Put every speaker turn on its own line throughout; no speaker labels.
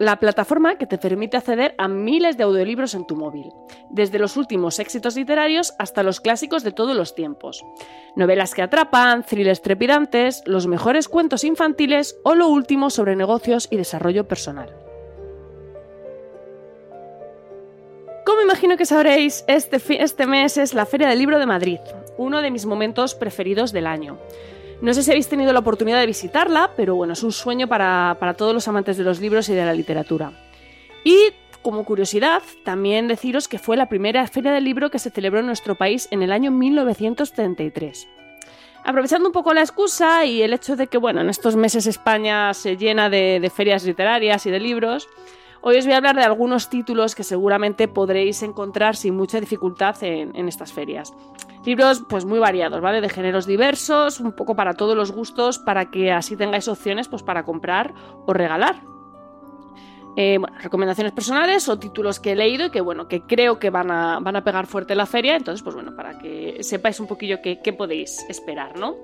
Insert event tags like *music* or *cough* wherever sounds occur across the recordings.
la plataforma que te permite acceder a miles de audiolibros en tu móvil, desde los últimos éxitos literarios hasta los clásicos de todos los tiempos. Novelas que atrapan, thrillers trepidantes, los mejores cuentos infantiles o lo último sobre negocios y desarrollo personal. Como imagino que sabréis, este, este mes es la Feria del Libro de Madrid, uno de mis momentos preferidos del año. No sé si habéis tenido la oportunidad de visitarla, pero bueno, es un sueño para, todos los amantes de los libros y de la literatura. Y como curiosidad, también deciros que fue la primera feria del libro que se celebró en nuestro país en el año 1933. Aprovechando un poco la excusa y el hecho de que, bueno, en estos meses España se llena de ferias literarias y de libros, Hoy os voy a hablar de algunos títulos que seguramente podréis encontrar sin mucha dificultad en, estas ferias. Libros pues muy variados, ¿vale? De géneros diversos, un poco para todos los gustos, para que así tengáis opciones pues para comprar o regalar. Eh, recomendaciones personales o títulos que he leído y que bueno, que creo que van a, van a pegar fuerte la feria. Entonces, pues bueno, para que sepáis un poquillo qué, qué podéis esperar, ¿no?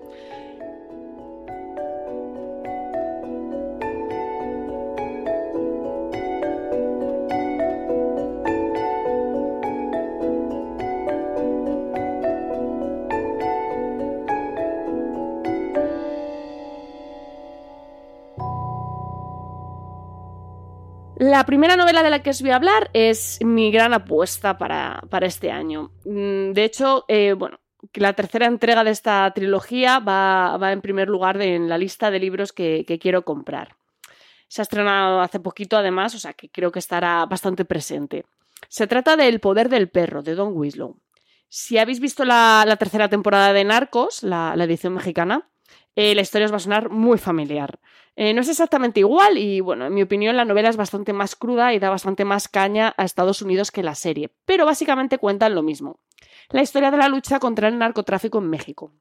La primera novela de la que os voy a hablar es mi gran apuesta para, este año. Mm, de hecho, eh, bueno, la tercera entrega de esta trilogía va, en primer lugar en la lista de libros que, quiero comprar. Se ha estrenado hace poquito, además, o sea que creo que estará bastante presente. Se trata de El poder del perro, de Don Winslow. Si habéis visto la, tercera temporada de Narcos, la edición mexicana, eh, la historia os va a sonar muy familiar. Eh, no es exactamente igual y, bueno, en mi opinión la novela es bastante más cruda y da bastante más caña a Estados Unidos que la serie, pero básicamente cuentan lo mismo. La historia de la lucha contra el narcotráfico en México.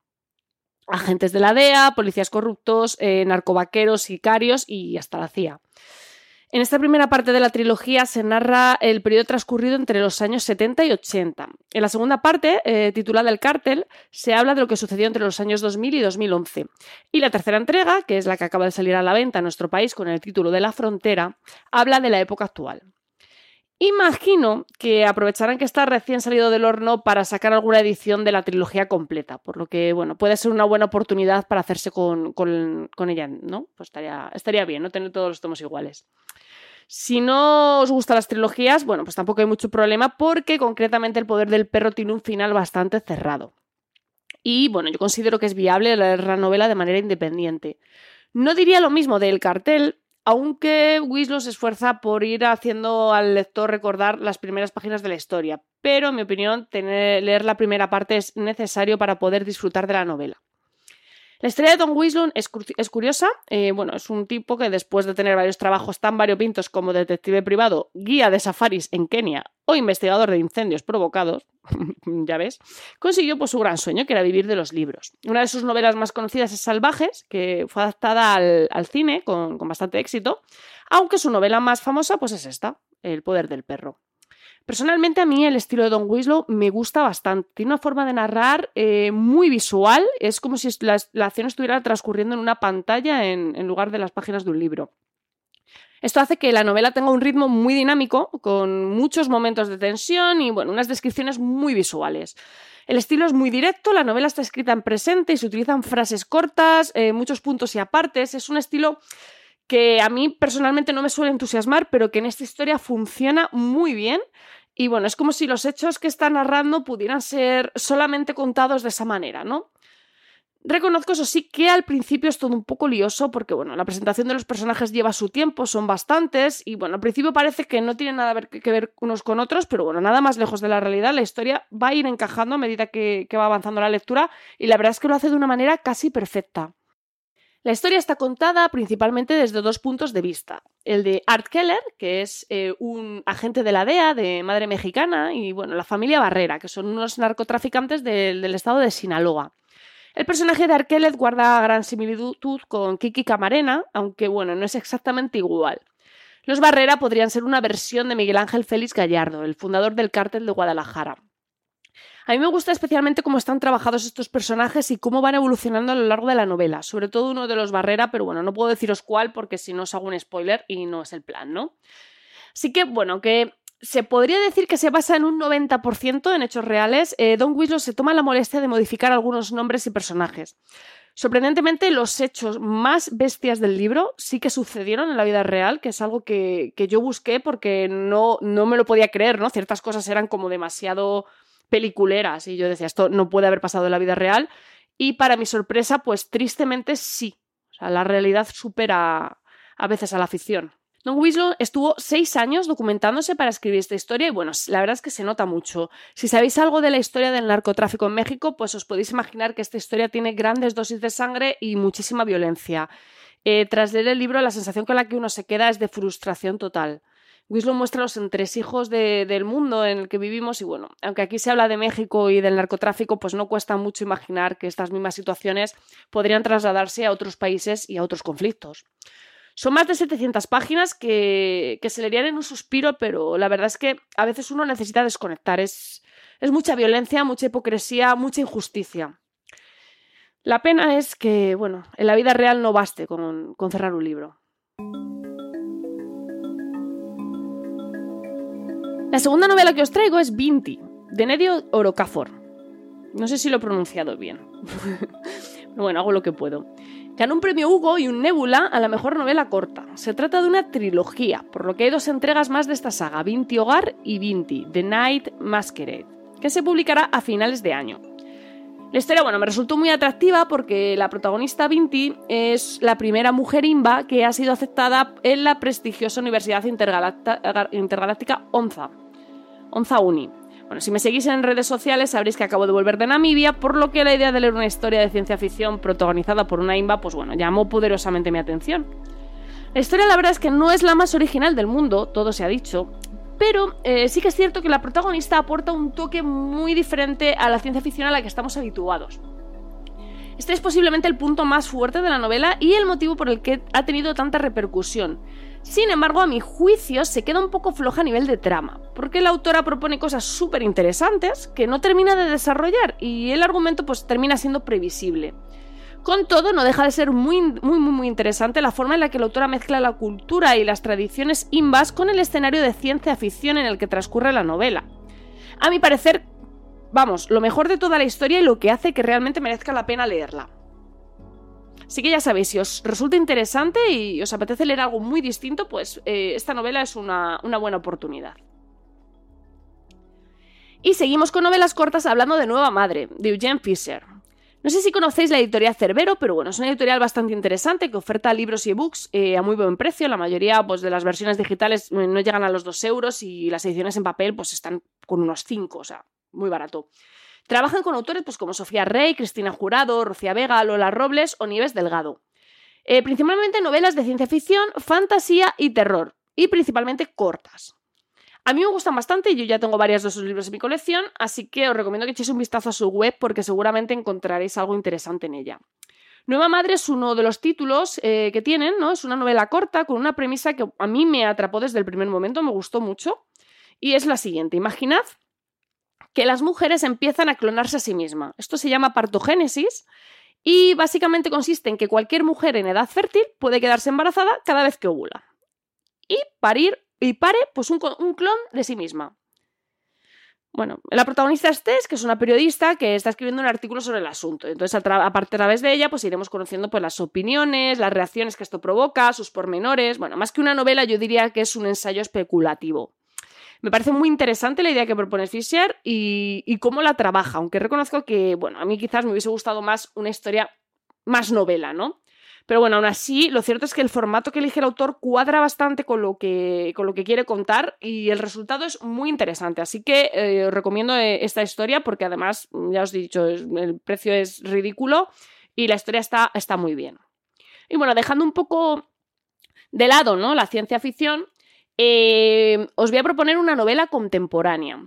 Agentes de la DEA, policías corruptos, eh, narcovaqueros, sicarios y hasta la CIA. En esta primera parte de la trilogía se narra el periodo transcurrido entre los años 70 y 80. En la segunda parte, eh, titulada El cártel, se habla de lo que sucedió entre los años 2000 y 2011. Y la tercera entrega, que es la que acaba de salir a la venta en nuestro país con el título de La frontera, habla de la época actual. Imagino que aprovecharán que está recién salido del horno para sacar alguna edición de la trilogía completa, por lo que, bueno, puede ser una buena oportunidad para hacerse con, ella, ¿no? Pues estaría, estaría bien, no tener todos los tomos iguales. Si no os gustan las trilogías, bueno, pues tampoco hay mucho problema porque concretamente El poder del perro tiene un final bastante cerrado. Y bueno, yo considero que es viable leer la novela de manera independiente. No diría lo mismo del cartel, aunque Winslow se esfuerza por ir haciendo al lector recordar las primeras páginas de la historia, pero en mi opinión leer la primera parte es necesario para poder disfrutar de la novela. La historia de Don Weasley es, curiosa. Eh, bueno, es un tipo que después de tener varios trabajos tan variopintos como detective privado, guía de safaris en Kenia o investigador de incendios provocados, *laughs* ya ves, consiguió pues, su gran sueño, que era vivir de los libros. Una de sus novelas más conocidas es Salvajes, que fue adaptada al, cine con, con, bastante éxito, aunque su novela más famosa pues, es esta, El poder del perro. Personalmente a mí el estilo de Don Winslow me gusta bastante. Tiene una forma de narrar eh, muy visual. Es como si la, acción estuviera transcurriendo en una pantalla en, lugar de las páginas de un libro. Esto hace que la novela tenga un ritmo muy dinámico, con muchos momentos de tensión y bueno, unas descripciones muy visuales. El estilo es muy directo, la novela está escrita en presente y se utilizan frases cortas, eh, muchos puntos y apartes. Es un estilo que a mí personalmente no me suele entusiasmar, pero que en esta historia funciona muy bien. Y bueno, es como si los hechos que está narrando pudieran ser solamente contados de esa manera, ¿no? Reconozco, eso sí, que al principio es todo un poco lioso porque, bueno, la presentación de los personajes lleva su tiempo, son bastantes y, bueno, al principio parece que no tienen nada que ver unos con otros, pero, bueno, nada más lejos de la realidad, la historia va a ir encajando a medida que, que va avanzando la lectura y la verdad es que lo hace de una manera casi perfecta. La historia está contada principalmente desde dos puntos de vista. El de Art Keller, que es eh, un agente de la DEA, de madre mexicana, y bueno, la familia Barrera, que son unos narcotraficantes del, estado de Sinaloa. El personaje de Arquelet guarda gran similitud con Kiki Camarena, aunque bueno, no es exactamente igual. Los Barrera podrían ser una versión de Miguel Ángel Félix Gallardo, el fundador del cártel de Guadalajara. A mí me gusta especialmente cómo están trabajados estos personajes y cómo van evolucionando a lo largo de la novela, sobre todo uno de los Barrera, pero bueno, no puedo deciros cuál porque si no os hago un spoiler y no es el plan, ¿no? Así que bueno, que se podría decir que se basa en un 90% en hechos reales, eh, Don Winslow se toma la molestia de modificar algunos nombres y personajes. Sorprendentemente, los hechos más bestias del libro sí que sucedieron en la vida real, que es algo que, yo busqué porque no, no me lo podía creer, ¿no? Ciertas cosas eran como demasiado peliculeras y yo decía, esto no puede haber pasado en la vida real. Y para mi sorpresa, pues tristemente sí. La realidad supera a veces a la ficción. Don Winslow estuvo seis años documentándose para escribir esta historia y bueno, la verdad es que se nota mucho. Si sabéis algo de la historia del narcotráfico en México, pues os podéis imaginar que esta historia tiene grandes dosis de sangre y muchísima violencia. Eh, tras leer el libro, la sensación con la que uno se queda es de frustración total. Winslow muestra los entresijos del mundo en el que vivimos y bueno, aunque aquí se habla de México y del narcotráfico, pues no cuesta mucho imaginar que estas mismas situaciones podrían trasladarse a otros países y a otros conflictos. Son más de 700 páginas que, se leerían en un suspiro, pero la verdad es que a veces uno necesita desconectar. Es, es mucha violencia, mucha hipocresía, mucha injusticia. La pena es que, bueno, en la vida real no baste con, con cerrar un libro. La segunda novela que os traigo es Vinti, de Nedio Orocafor. No sé si lo he pronunciado bien. Pero *laughs* bueno, hago lo que puedo. Ganó un premio Hugo y un Nebula a la mejor novela corta. Se trata de una trilogía, por lo que hay dos entregas más de esta saga, Vinti Hogar y Vinti, The Night Masquerade, que se publicará a finales de año. La historia, bueno, me resultó muy atractiva porque la protagonista Vinti es la primera mujer imba que ha sido aceptada en la prestigiosa Universidad Intergaláctica ONZA, ONZA Uni, bueno, si me seguís en redes sociales sabréis que acabo de volver de Namibia, por lo que la idea de leer una historia de ciencia ficción protagonizada por una imba, pues bueno, llamó poderosamente mi atención. La historia la verdad es que no es la más original del mundo, todo se ha dicho, pero eh, sí que es cierto que la protagonista aporta un toque muy diferente a la ciencia ficción a la que estamos habituados. Este es posiblemente el punto más fuerte de la novela y el motivo por el que ha tenido tanta repercusión. Sin embargo, a mi juicio se queda un poco floja a nivel de trama, porque la autora propone cosas súper interesantes que no termina de desarrollar y el argumento pues termina siendo previsible. Con todo, no deja de ser muy, muy, muy, interesante la forma en la que la autora mezcla la cultura y las tradiciones imbas con el escenario de ciencia ficción en el que transcurre la novela. A mi parecer, vamos, lo mejor de toda la historia y lo que hace que realmente merezca la pena leerla. Así que ya sabéis, si os resulta interesante y os apetece leer algo muy distinto, pues eh, esta novela es una, buena oportunidad. Y seguimos con novelas cortas hablando de Nueva Madre, de Eugene Fisher. No sé si conocéis la editorial Cerbero, pero bueno, es una editorial bastante interesante que oferta libros y ebooks eh, a muy buen precio. La mayoría pues, de las versiones digitales eh, no llegan a los 2 euros y las ediciones en papel pues, están con unos 5, o sea, muy barato. Trabajan con autores pues, como Sofía Rey, Cristina Jurado, Rocía Vega, Lola Robles o Nieves Delgado. Eh, principalmente novelas de ciencia ficción, fantasía y terror, y principalmente cortas. A mí me gustan bastante, y yo ya tengo varios de sus libros en mi colección, así que os recomiendo que echéis un vistazo a su web porque seguramente encontraréis algo interesante en ella. Nueva Madre es uno de los títulos eh, que tienen, ¿no? Es una novela corta con una premisa que a mí me atrapó desde el primer momento, me gustó mucho, y es la siguiente. Imaginad que las mujeres empiezan a clonarse a sí mismas. Esto se llama partogénesis y básicamente consiste en que cualquier mujer en edad fértil puede quedarse embarazada cada vez que ovula y parir y pare pues un, clon de sí misma. Bueno, la protagonista es Tess, que es una periodista que está escribiendo un artículo sobre el asunto. Entonces, a, a través de ella, pues iremos conociendo pues, las opiniones, las reacciones que esto provoca, sus pormenores. Bueno, más que una novela, yo diría que es un ensayo especulativo. Me parece muy interesante la idea que propone Fisher y, cómo la trabaja, aunque reconozco que, bueno, a mí quizás me hubiese gustado más una historia más novela, ¿no? Pero bueno, aún así, lo cierto es que el formato que elige el autor cuadra bastante con lo que, con lo que quiere contar y el resultado es muy interesante. Así que eh, os recomiendo eh, esta historia porque además, ya os he dicho, el precio es ridículo y la historia está, está muy bien. Y bueno, dejando un poco de lado ¿no? la ciencia ficción, eh, os voy a proponer una novela contemporánea.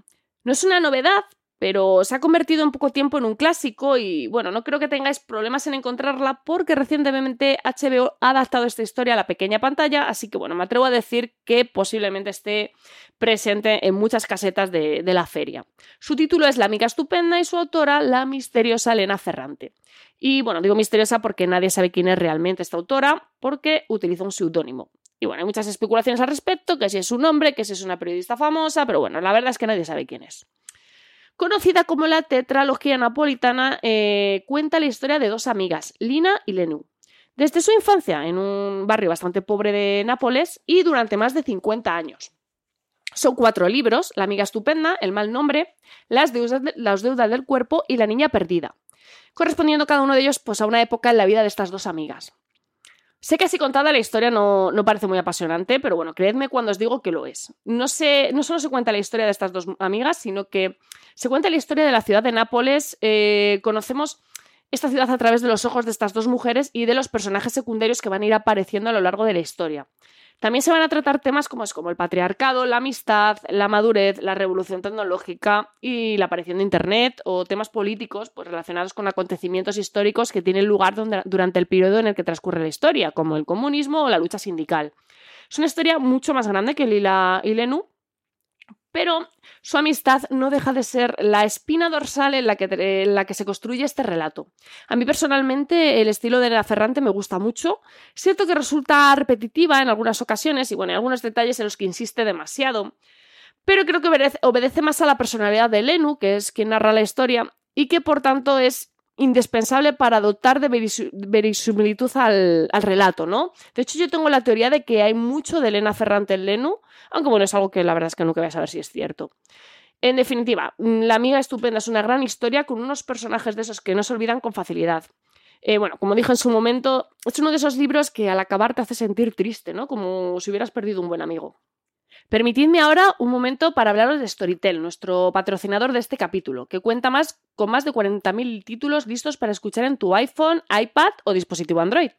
No es una novedad, pero se ha convertido en poco tiempo en un clásico y bueno, no creo que tengáis problemas en encontrarla porque recientemente HBO ha adaptado esta historia a la pequeña pantalla, así que bueno, me atrevo a decir que posiblemente esté presente en muchas casetas de, la feria. Su título es La amiga estupenda y su autora, la misteriosa Elena Ferrante. Y bueno, digo misteriosa porque nadie sabe quién es realmente esta autora, porque utiliza un seudónimo. Y bueno, hay muchas especulaciones al respecto, que si es un hombre, que si es una periodista famosa, pero bueno, la verdad es que nadie sabe quién es. Conocida como la tetralogía napolitana, eh, cuenta la historia de dos amigas, Lina y Lenú. Desde su infancia en un barrio bastante pobre de Nápoles y durante más de 50 años. Son cuatro libros, La amiga estupenda, El mal nombre, Las deudas, las deudas del cuerpo y La niña perdida, correspondiendo cada uno de ellos pues, a una época en la vida de estas dos amigas. Sé que así contada la historia no, parece muy apasionante, pero bueno, creedme cuando os digo que lo es. No, sé, no solo se cuenta la historia de estas dos amigas, sino que se cuenta la historia de la ciudad de Nápoles. Eh, conocemos esta ciudad a través de los ojos de estas dos mujeres y de los personajes secundarios que van a ir apareciendo a lo largo de la historia. También se van a tratar temas como, es como el patriarcado, la amistad, la madurez, la revolución tecnológica y la aparición de Internet o temas políticos pues, relacionados con acontecimientos históricos que tienen lugar durante el periodo en el que transcurre la historia, como el comunismo o la lucha sindical. Es una historia mucho más grande que Lila y Lenú, pero su amistad no deja de ser la espina dorsal en la, que, se construye este relato. A mí personalmente el estilo de la Ferrante me gusta mucho, cierto que resulta repetitiva en algunas ocasiones y bueno, hay algunos detalles en los que insiste demasiado, pero creo que obedece, obedece más a la personalidad de Lenu, que es quien narra la historia, y que por tanto es indispensable para dotar de verisimilitud al, relato, ¿no? De hecho, yo tengo la teoría de que hay mucho de Elena Ferrante en Lenu, aunque bueno, es algo que la verdad es que nunca voy a saber si es cierto. En definitiva, La amiga estupenda es una gran historia con unos personajes de esos que no se olvidan con facilidad. Eh, bueno, como dije en su momento, es uno de esos libros que al acabar te hace sentir triste, ¿no? Como si hubieras perdido un buen amigo. Permitidme ahora un momento para hablaros de Storytel, nuestro patrocinador de este capítulo, que cuenta más con más de 40.000 títulos listos para escuchar en tu iPhone, iPad o dispositivo Android.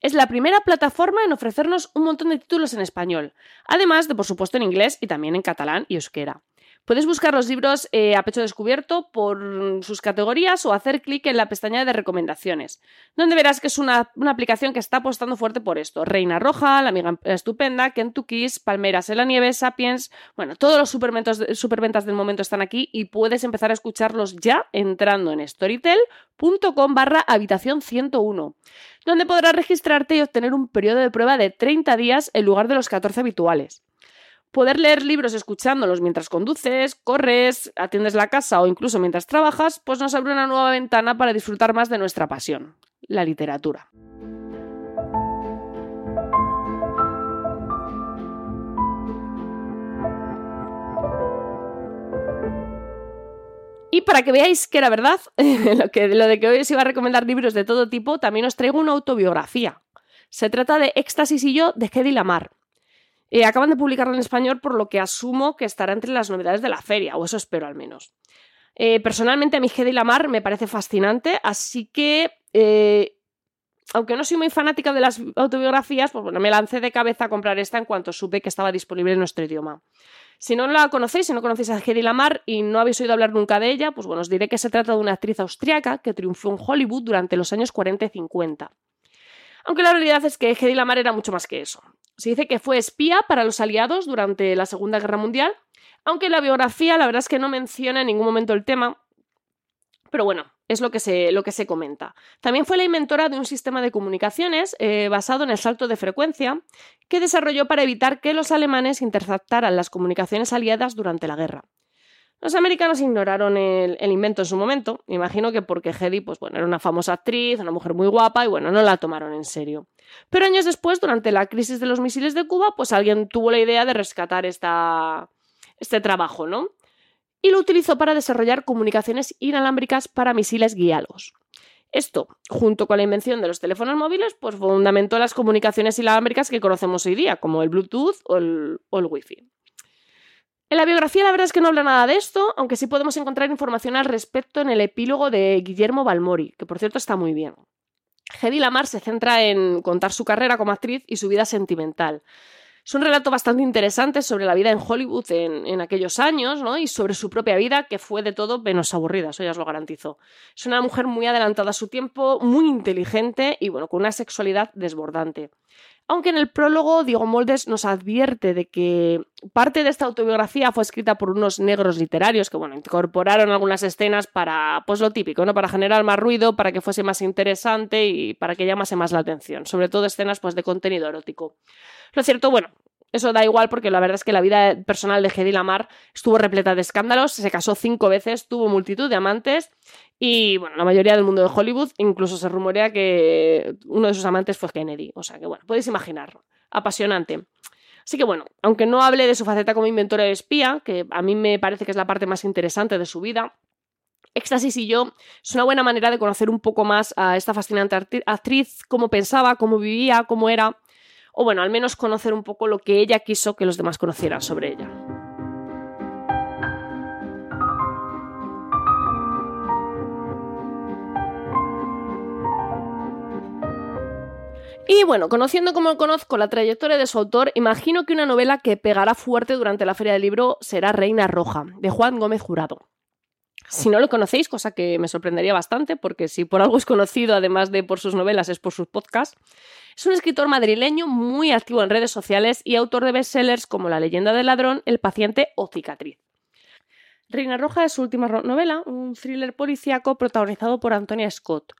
Es la primera plataforma en ofrecernos un montón de títulos en español, además de por supuesto en inglés y también en catalán y euskera. Puedes buscar los libros eh, a pecho descubierto por sus categorías o hacer clic en la pestaña de recomendaciones, donde verás que es una, aplicación que está apostando fuerte por esto. Reina Roja, La Amiga Estupenda, Kentucky's, Palmeras en la Nieve, Sapiens. Bueno, todos los superventas, superventas del momento están aquí y puedes empezar a escucharlos ya entrando en storytel.com barra habitación 101, donde podrás registrarte y obtener un periodo de prueba de 30 días en lugar de los 14 habituales. Poder leer libros escuchándolos mientras conduces, corres, atiendes la casa o incluso mientras trabajas, pues nos abre una nueva ventana para disfrutar más de nuestra pasión, la literatura. Y para que veáis que era verdad, *laughs* lo, que, lo de que hoy os iba a recomendar libros de todo tipo, también os traigo una autobiografía. Se trata de Éxtasis y yo de Hedy Lamar, eh, acaban de publicarlo en español, por lo que asumo que estará entre las novedades de la feria, o eso espero al menos. Eh, personalmente, a mi Hedy Lamar me parece fascinante, así que, eh, aunque no soy muy fanática de las autobiografías, pues bueno, me lancé de cabeza a comprar esta en cuanto supe que estaba disponible en nuestro idioma. Si no la conocéis, si no conocéis a Hedy Lamar y no habéis oído hablar nunca de ella, pues bueno, os diré que se trata de una actriz austriaca que triunfó en Hollywood durante los años 40 y 50. Aunque la realidad es que Hedy Lamar era mucho más que eso. Se dice que fue espía para los aliados durante la Segunda Guerra Mundial, aunque la biografía la verdad es que no menciona en ningún momento el tema, pero bueno, es lo que se, lo que se comenta. También fue la inventora de un sistema de comunicaciones eh, basado en el salto de frecuencia que desarrolló para evitar que los alemanes interceptaran las comunicaciones aliadas durante la guerra. Los americanos ignoraron el, invento en su momento, me imagino que porque Hedy pues, bueno, era una famosa actriz, una mujer muy guapa y bueno, no la tomaron en serio. Pero años después, durante la crisis de los misiles de Cuba, pues alguien tuvo la idea de rescatar esta, este trabajo, ¿no? Y lo utilizó para desarrollar comunicaciones inalámbricas para misiles guiados. Esto, junto con la invención de los teléfonos móviles, pues fundamentó las comunicaciones inalámbricas que conocemos hoy día, como el Bluetooth o el, o el Wi-Fi. En la biografía la verdad es que no habla nada de esto, aunque sí podemos encontrar información al respecto en el epílogo de Guillermo Balmori, que por cierto está muy bien. Hedy Lamar se centra en contar su carrera como actriz y su vida sentimental. Es un relato bastante interesante sobre la vida en Hollywood en, aquellos años, ¿no? Y sobre su propia vida, que fue de todo menos aburrida, eso ya os lo garantizo. Es una mujer muy adelantada a su tiempo, muy inteligente y, bueno, con una sexualidad desbordante. Aunque en el prólogo Diego Moldes nos advierte de que parte de esta autobiografía fue escrita por unos negros literarios que, bueno, incorporaron algunas escenas para, pues lo típico, ¿no? Para generar más ruido, para que fuese más interesante y para que llamase más la atención. Sobre todo escenas, pues, de contenido erótico. Lo cierto, bueno, eso da igual porque la verdad es que la vida personal de Hedy Lamar estuvo repleta de escándalos, se casó cinco veces, tuvo multitud de amantes y bueno, la mayoría del mundo de Hollywood incluso se rumorea que uno de sus amantes fue Kennedy. O sea que bueno, podéis imaginar, apasionante. Así que bueno, aunque no hable de su faceta como inventora de espía, que a mí me parece que es la parte más interesante de su vida, Éxtasis y yo es una buena manera de conocer un poco más a esta fascinante actriz, cómo pensaba, cómo vivía, cómo era o bueno, al menos conocer un poco lo que ella quiso que los demás conocieran sobre ella. Y bueno, conociendo como conozco la trayectoria de su autor, imagino que una novela que pegará fuerte durante la feria del libro será Reina Roja, de Juan Gómez Jurado. Si no lo conocéis, cosa que me sorprendería bastante, porque si por algo es conocido, además de por sus novelas, es por sus podcasts, es un escritor madrileño muy activo en redes sociales y autor de bestsellers como La leyenda del ladrón, El paciente o Cicatriz. Reina Roja es su última novela, un thriller policíaco protagonizado por Antonia Scott.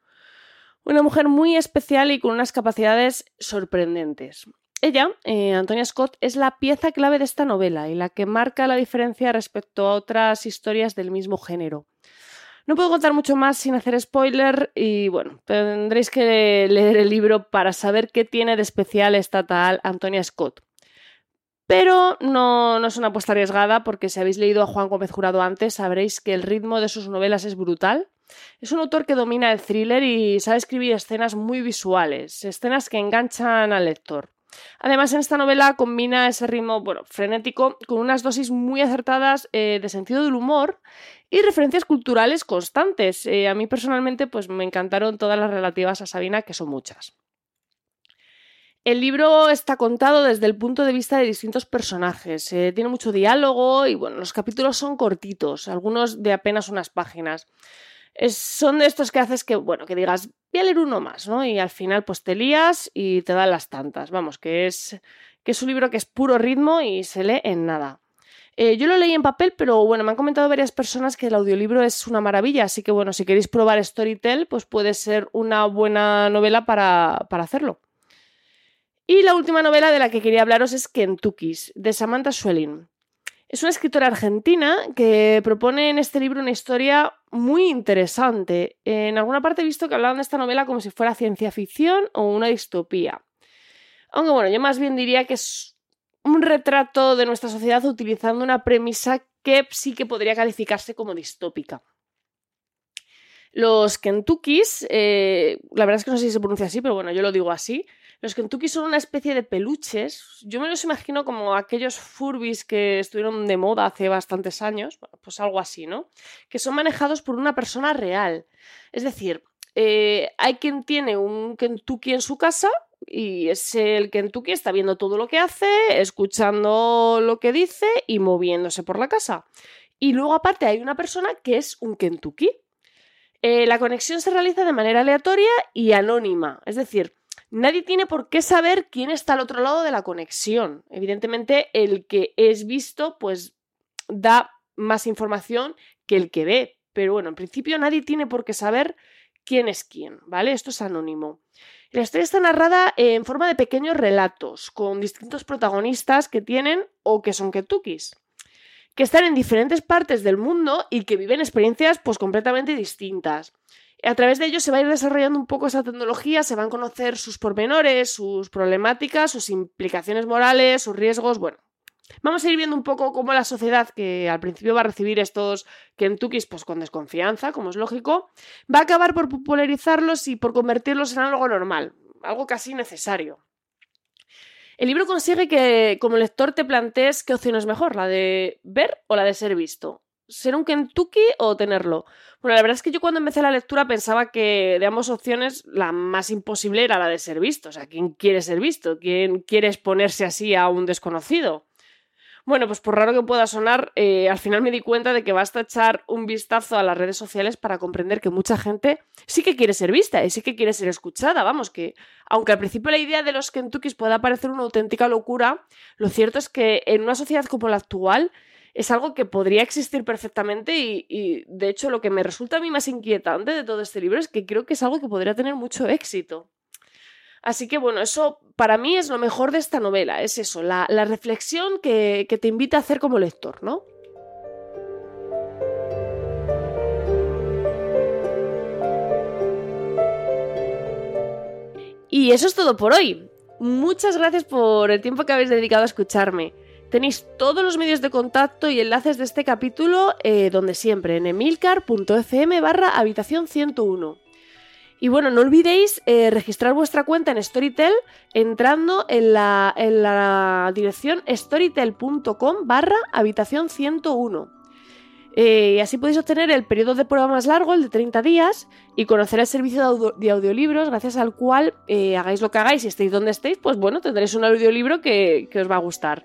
Una mujer muy especial y con unas capacidades sorprendentes. Ella, eh, Antonia Scott, es la pieza clave de esta novela y la que marca la diferencia respecto a otras historias del mismo género. No puedo contar mucho más sin hacer spoiler y bueno, tendréis que leer el libro para saber qué tiene de especial esta tal Antonia Scott. Pero no, no es una apuesta arriesgada porque si habéis leído a Juan Gómez Jurado antes sabréis que el ritmo de sus novelas es brutal. Es un autor que domina el thriller y sabe escribir escenas muy visuales, escenas que enganchan al lector. Además, en esta novela combina ese ritmo bueno, frenético con unas dosis muy acertadas eh, de sentido del humor y referencias culturales constantes. Eh, a mí personalmente pues, me encantaron todas las relativas a Sabina, que son muchas. El libro está contado desde el punto de vista de distintos personajes. Eh, tiene mucho diálogo y bueno, los capítulos son cortitos, algunos de apenas unas páginas son de estos que haces que, bueno, que digas, voy a leer uno más, ¿no? Y al final pues te lías y te dan las tantas. Vamos, que es, que es un libro que es puro ritmo y se lee en nada. Eh, yo lo leí en papel, pero bueno, me han comentado varias personas que el audiolibro es una maravilla, así que bueno, si queréis probar Storytel, pues puede ser una buena novela para, para hacerlo. Y la última novela de la que quería hablaros es Kentucky's, de Samantha Schwerin. Es una escritora argentina que propone en este libro una historia muy interesante. En alguna parte he visto que hablaban de esta novela como si fuera ciencia ficción o una distopía. Aunque bueno, yo más bien diría que es un retrato de nuestra sociedad utilizando una premisa que sí que podría calificarse como distópica. Los Kentuckys, eh, la verdad es que no sé si se pronuncia así, pero bueno, yo lo digo así, los Kentucky son una especie de peluches. Yo me los imagino como aquellos Furbis que estuvieron de moda hace bastantes años. pues algo así, ¿no? Que son manejados por una persona real. Es decir, eh, hay quien tiene un Kentucky en su casa y ese el Kentucky está viendo todo lo que hace, escuchando lo que dice y moviéndose por la casa. Y luego aparte hay una persona que es un Kentucky. Eh, la conexión se realiza de manera aleatoria y anónima. Es decir, Nadie tiene por qué saber quién está al otro lado de la conexión. Evidentemente, el que es visto, pues da más información que el que ve. Pero bueno, en principio nadie tiene por qué saber quién es quién, ¿vale? Esto es anónimo. La historia está narrada en forma de pequeños relatos, con distintos protagonistas que tienen o que son ketukis, que están en diferentes partes del mundo y que viven experiencias pues completamente distintas. A través de ello se va a ir desarrollando un poco esa tecnología, se van a conocer sus pormenores, sus problemáticas, sus implicaciones morales, sus riesgos, bueno. Vamos a ir viendo un poco cómo la sociedad, que al principio va a recibir estos Kentuckys pues, con desconfianza, como es lógico, va a acabar por popularizarlos y por convertirlos en algo normal, algo casi necesario. El libro consigue que como lector te plantees qué opción es mejor, la de ver o la de ser visto. ¿Ser un Kentucky o tenerlo? Bueno, la verdad es que yo cuando empecé la lectura pensaba que de ambas opciones la más imposible era la de ser visto. O sea, ¿quién quiere ser visto? ¿Quién quiere exponerse así a un desconocido? Bueno, pues por raro que pueda sonar, eh, al final me di cuenta de que basta echar un vistazo a las redes sociales para comprender que mucha gente sí que quiere ser vista y sí que quiere ser escuchada. Vamos, que aunque al principio la idea de los Kentuckys pueda parecer una auténtica locura, lo cierto es que en una sociedad como la actual es algo que podría existir perfectamente y, de hecho lo que me resulta a mí más inquietante de todo este libro es que creo que es algo que podría tener mucho éxito. Así que bueno, eso para mí es lo mejor de esta novela, es eso, la, la reflexión que, que te invita a hacer como lector, ¿no? Y eso es todo por hoy. Muchas gracias por el tiempo que habéis dedicado a escucharme. Tenéis todos los medios de contacto y enlaces de este capítulo eh, donde siempre, en emilcar.fm barra habitación 101. Y bueno, no olvidéis eh, registrar vuestra cuenta en Storytel entrando en la, dirección storytel.com barra habitación 101. Eh, y así podéis obtener el periodo de prueba más largo, el de 30 días, y conocer el servicio de, audio, de audiolibros, gracias al cual eh, hagáis lo que hagáis y estéis donde estéis, pues bueno, tendréis un audiolibro que os va a gustar.